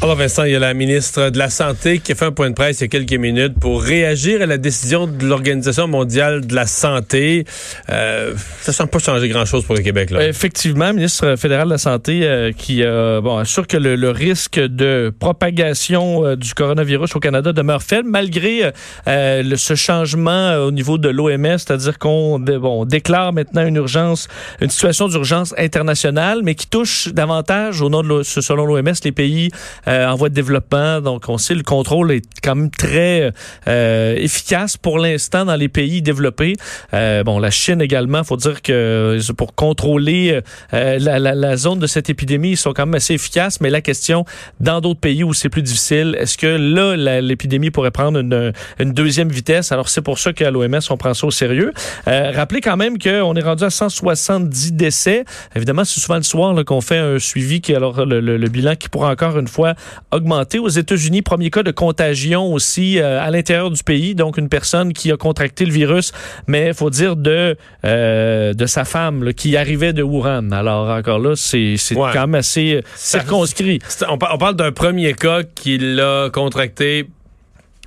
Alors Vincent, il y a la ministre de la Santé qui a fait un point de presse il y a quelques minutes pour réagir à la décision de l'Organisation mondiale de la santé. Euh, ça ne semble pas changer grand-chose pour le Québec. Là. Effectivement, ministre fédéral de la Santé euh, qui euh, bon, assure que le, le, risque de propagation euh, du coronavirus au Canada demeure faible malgré euh, le, ce changement au niveau de l'OMS, c'est-à-dire qu'on bon, déclare maintenant une urgence, une situation d'urgence internationale, mais qui touche davantage, au nom de selon l'OMS, les pays euh, en voie de développement. Donc, on sait le contrôle est quand même très euh, efficace pour l'instant dans les pays développés. Euh, bon, la Chine également, faut dire que pour contrôler la, la, la, zone de cette épidémie, ils sont quand même assez efficaces. Mais la question, dans d'autres pays où c'est plus difficile, est-ce que là, l'épidémie pourrait prendre une, une, deuxième vitesse? Alors, c'est pour ça qu'à l'OMS, on prend ça au sérieux. rappelez quand même qu'on est rendu à 170 décès. Évidemment, c'est souvent le soir qu'on fait un suivi, qui alors le, le, le bilan qui pourra encore une fois augmenté. Aux États-Unis, premier cas de contagion aussi euh, à l'intérieur du pays. Donc, une personne qui a contracté le virus, mais il faut dire de, euh, de sa femme là, qui arrivait de Wuhan. Alors, encore là, c'est ouais. quand même assez circonscrit. On, on parle d'un premier cas qui l'a contracté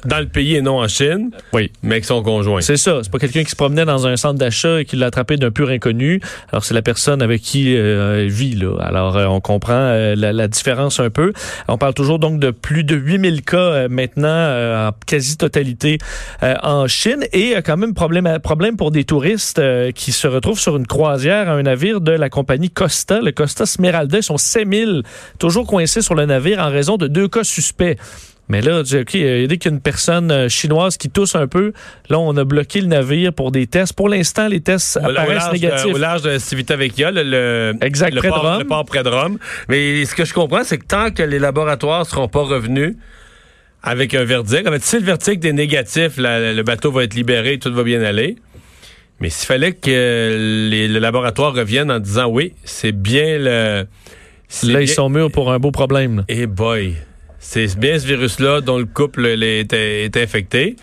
dans le pays et non en Chine. Oui. Mais avec son conjoint. C'est ça. C'est pas quelqu'un qui se promenait dans un centre d'achat et qui l'a attrapé d'un pur inconnu. Alors, c'est la personne avec qui euh, elle vit, là. Alors, euh, on comprend euh, la, la, différence un peu. On parle toujours donc de plus de 8000 cas maintenant en quasi-totalité en Chine et quand même problème, problème pour des touristes qui se retrouvent sur une croisière à un navire de la compagnie Costa, le Costa Smeralda. Ils sont 5000 toujours coincés sur le navire en raison de deux cas suspects. Mais là, OK, euh, dès qu'il y a une personne euh, chinoise qui tousse un peu, là, on a bloqué le navire pour des tests. Pour l'instant, les tests au, apparaissent au large négatifs. De, au large de Civitavecchia, le, le, exact, le, près port, de Rome. le port près de Rome. Mais ce que je comprends, c'est que tant que les laboratoires seront pas revenus avec un verdict, en fait, si le verdict est négatif, la, le bateau va être libéré, tout va bien aller. Mais s'il fallait que les, le laboratoire revienne en disant oui, c'est bien le... Là, bien... ils sont mûrs pour un beau problème. Eh hey boy! C'est bien ce virus-là dont le couple est, infecté.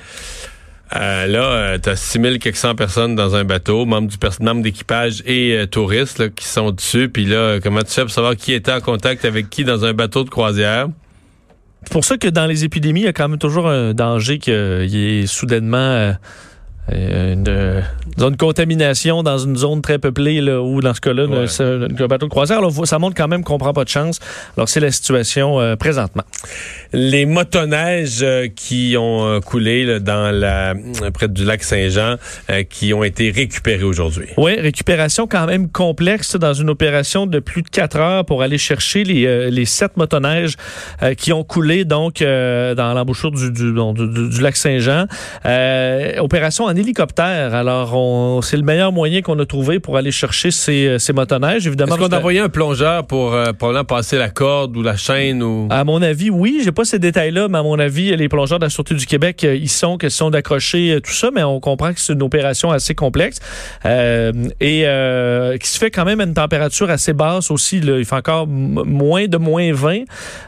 Euh, là, tu as 6400 personnes dans un bateau, membres du d'équipage et euh, touristes qui sont dessus. Puis là, comment tu fais pour savoir qui était en contact avec qui dans un bateau de croisière? C'est pour ça que dans les épidémies, il y a quand même toujours un danger qu'il y ait soudainement... Euh une, une, contamination dans une zone très peuplée là, ou dans ce cas-là ouais. un bateau de croisière. Alors, ça montre quand même qu'on prend pas de chance. Alors c'est la situation euh, présentement. Les motoneiges euh, qui ont euh, coulé là, dans la près du lac Saint-Jean euh, qui ont été récupérés aujourd'hui. Oui, récupération quand même complexe dans une opération de plus de quatre heures pour aller chercher les, les sept motoneiges qui ont coulé donc dans l'embouchure du, du, du, du, lac Saint-Jean. opération en hélicoptère. Alors, c'est le meilleur moyen qu'on a trouvé pour aller chercher ces, ces motoneiges. Évidemment, Est-ce qu'on a envoyé un plongeur pour euh, probablement passer la corde ou la chaîne? ou? À mon avis, oui. J'ai pas ces détails-là, mais à mon avis, les plongeurs de la Sûreté du Québec, ils sont question d'accrocher tout ça, mais on comprend que c'est une opération assez complexe euh, et euh, qui se fait quand même à une température assez basse aussi. Là. Il fait encore moins de moins 20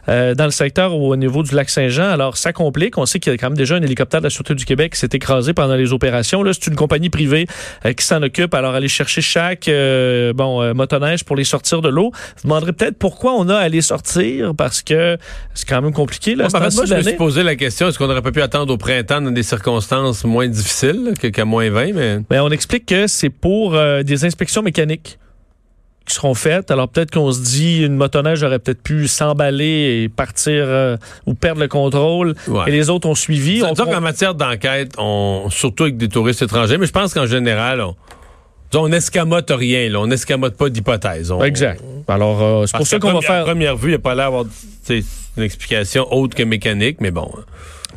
euh, dans le secteur au niveau du lac Saint-Jean. Alors, ça complique. On sait qu'il y a quand même déjà un hélicoptère de la Sûreté du Québec qui s'est écrasé pendant les opérations. Là, c'est une compagnie privée euh, qui s'en occupe. Alors, aller chercher chaque euh, bon euh, motoneige pour les sortir de l'eau. Vous demanderez peut-être pourquoi on a à les sortir parce que c'est quand même compliqué. Là, moi, moi je me suis posé la question est-ce qu'on n'aurait pas pu attendre au printemps dans des circonstances moins difficiles qu'à qu moins 20 mais... Ben, on explique que c'est pour des inspections mécaniques qui seront faites. Alors peut-être qu'on se dit une motoneige aurait peut-être pu s'emballer et partir euh, ou perdre le contrôle. Ouais. Et les autres ont suivi. On qu'en matière d'enquête, on surtout avec des touristes étrangers, mais je pense qu'en général, on, on n'escamote rien, là. on n'escamote pas d'hypothèse. Exact. Alors euh, c'est pour ça qu'on va faire. À première vue, il n'y a pas l'air d'avoir une explication autre que mécanique, mais bon.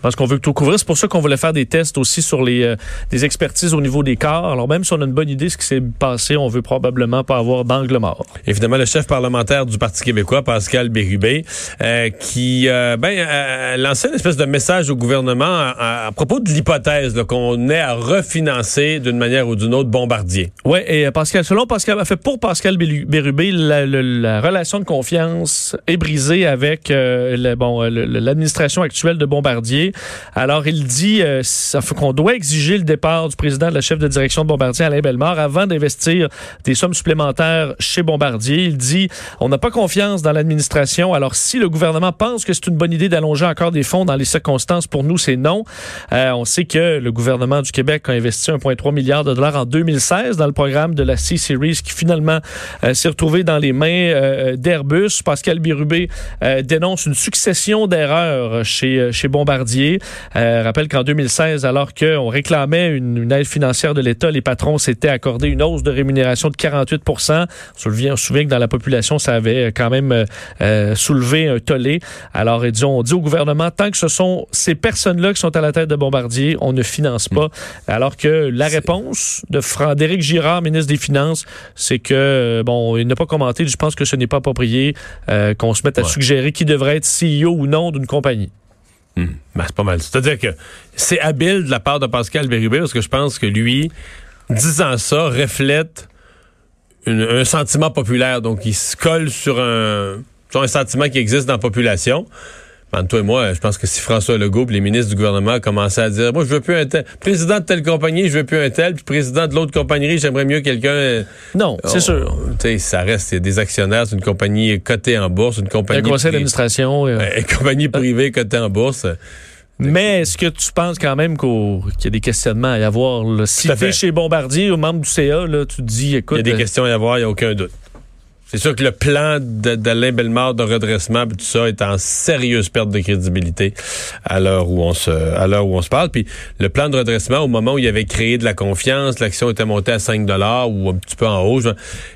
Parce qu'on veut tout couvrir. C'est pour ça qu'on voulait faire des tests aussi sur les euh, des expertises au niveau des corps. Alors même si on a une bonne idée de ce qui s'est passé, on veut probablement pas avoir d'angle mort. Évidemment, le chef parlementaire du Parti québécois, Pascal Bérubé, euh, qui euh, ben, euh, lançait une espèce de message au gouvernement à, à propos de l'hypothèse là, qu'on ait à refinancer d'une manière ou d'une autre Bombardier. Oui, et euh, Pascal, selon Pascal, fait, pour Pascal Bérubé, la, la- la relation de confiance est brisée avec euh, le- bon, euh, l'administration actuelle de Bombardier. Alors, il dit euh, qu'on doit exiger le départ du président de la chef de direction de Bombardier, Alain Bellemare, avant d'investir des sommes supplémentaires chez Bombardier. Il dit on n'a pas confiance dans l'administration. Alors, si le gouvernement pense que c'est une bonne idée d'allonger encore des fonds dans les circonstances, pour nous, c'est non. Euh, on sait que le gouvernement du Québec a investi 1,3 milliard de dollars en 2016 dans le programme de la C-Series qui finalement euh, s'est retrouvé dans les mains d'Airbus. Pascal Birubé dénonce une succession d'erreurs chez Bombardier. Euh, rappelle qu'en 2016, alors qu'on réclamait une, une aide financière de l'État, les patrons s'étaient accordé une hausse de rémunération de 48 On se souvient, on se souvient que dans la population, ça avait quand même euh, euh, soulevé un tollé. Alors, disons, on dit au gouvernement, tant que ce sont ces personnes-là qui sont à la tête de Bombardier, on ne finance pas. Alors que la réponse de Fran- d'Éric Girard, ministre des Finances, c'est que, euh, bon, il n'a pas commenté, je pense que ce n'est pas approprié euh, qu'on se mette à Ouais. suggérer qui devrait être CEO ou non d'une compagnie. Ben, c'est pas mal. C'est-à-dire que c'est habile de la part de Pascal Bérubé parce que je pense que lui, disant ça, reflète un sentiment populaire. Donc, il se colle sur un, sur un sentiment qui existe dans la population. Entre toi et moi, je pense que si François Legault et les ministres du gouvernement commençaient à dire Moi, je veux plus un tel. Président de telle compagnie, je veux plus un tel. Puis président de l'autre compagnie, j'aimerais mieux quelqu'un. euh, Non, c'est on- sûr. Tu sais, ça reste. Il y a des actionnaires, c'est une compagnie cotée en bourse, une Un compagnie. conseil privée- d'administration. euh, une compagnie privée cotée en bourse. Mais est-ce que tu penses quand même qu'il y a des questionnements à y avoir? Là? Si tu chez Bombardier ou membre du CA, là, tu te dis, Il écoute, y a des euh, questions à y avoir, il n'y a aucun doute. C'est sûr que le plan de- d'Alain Bellemare de redressement, tout ça, est en sérieuse perte de crédibilité à l'heure où on se, à l'heure où on se parle. Puis le plan de redressement, au moment où il avait créé de la confiance, l'action était montée à 5 dollars ou un petit peu en haut. je-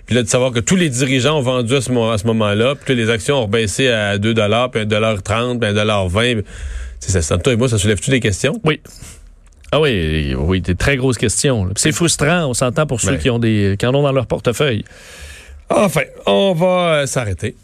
Puis là, de savoir que tous les dirigeants ont vendu à ce, moment-là, puis que les actions ont rebaissé à 2 dollars, puis 1 dollar 30, puis 1 dollar 20. C'est ça, toi et moi, ça soulève-tu des questions? Oui. Ah oui, oui, des très grosses questions. C'est frustrant, on s'entend pour ceux Ouais. qui ont des qui en ont dans leur portefeuille. Enfin, on va euh, s'arrêter.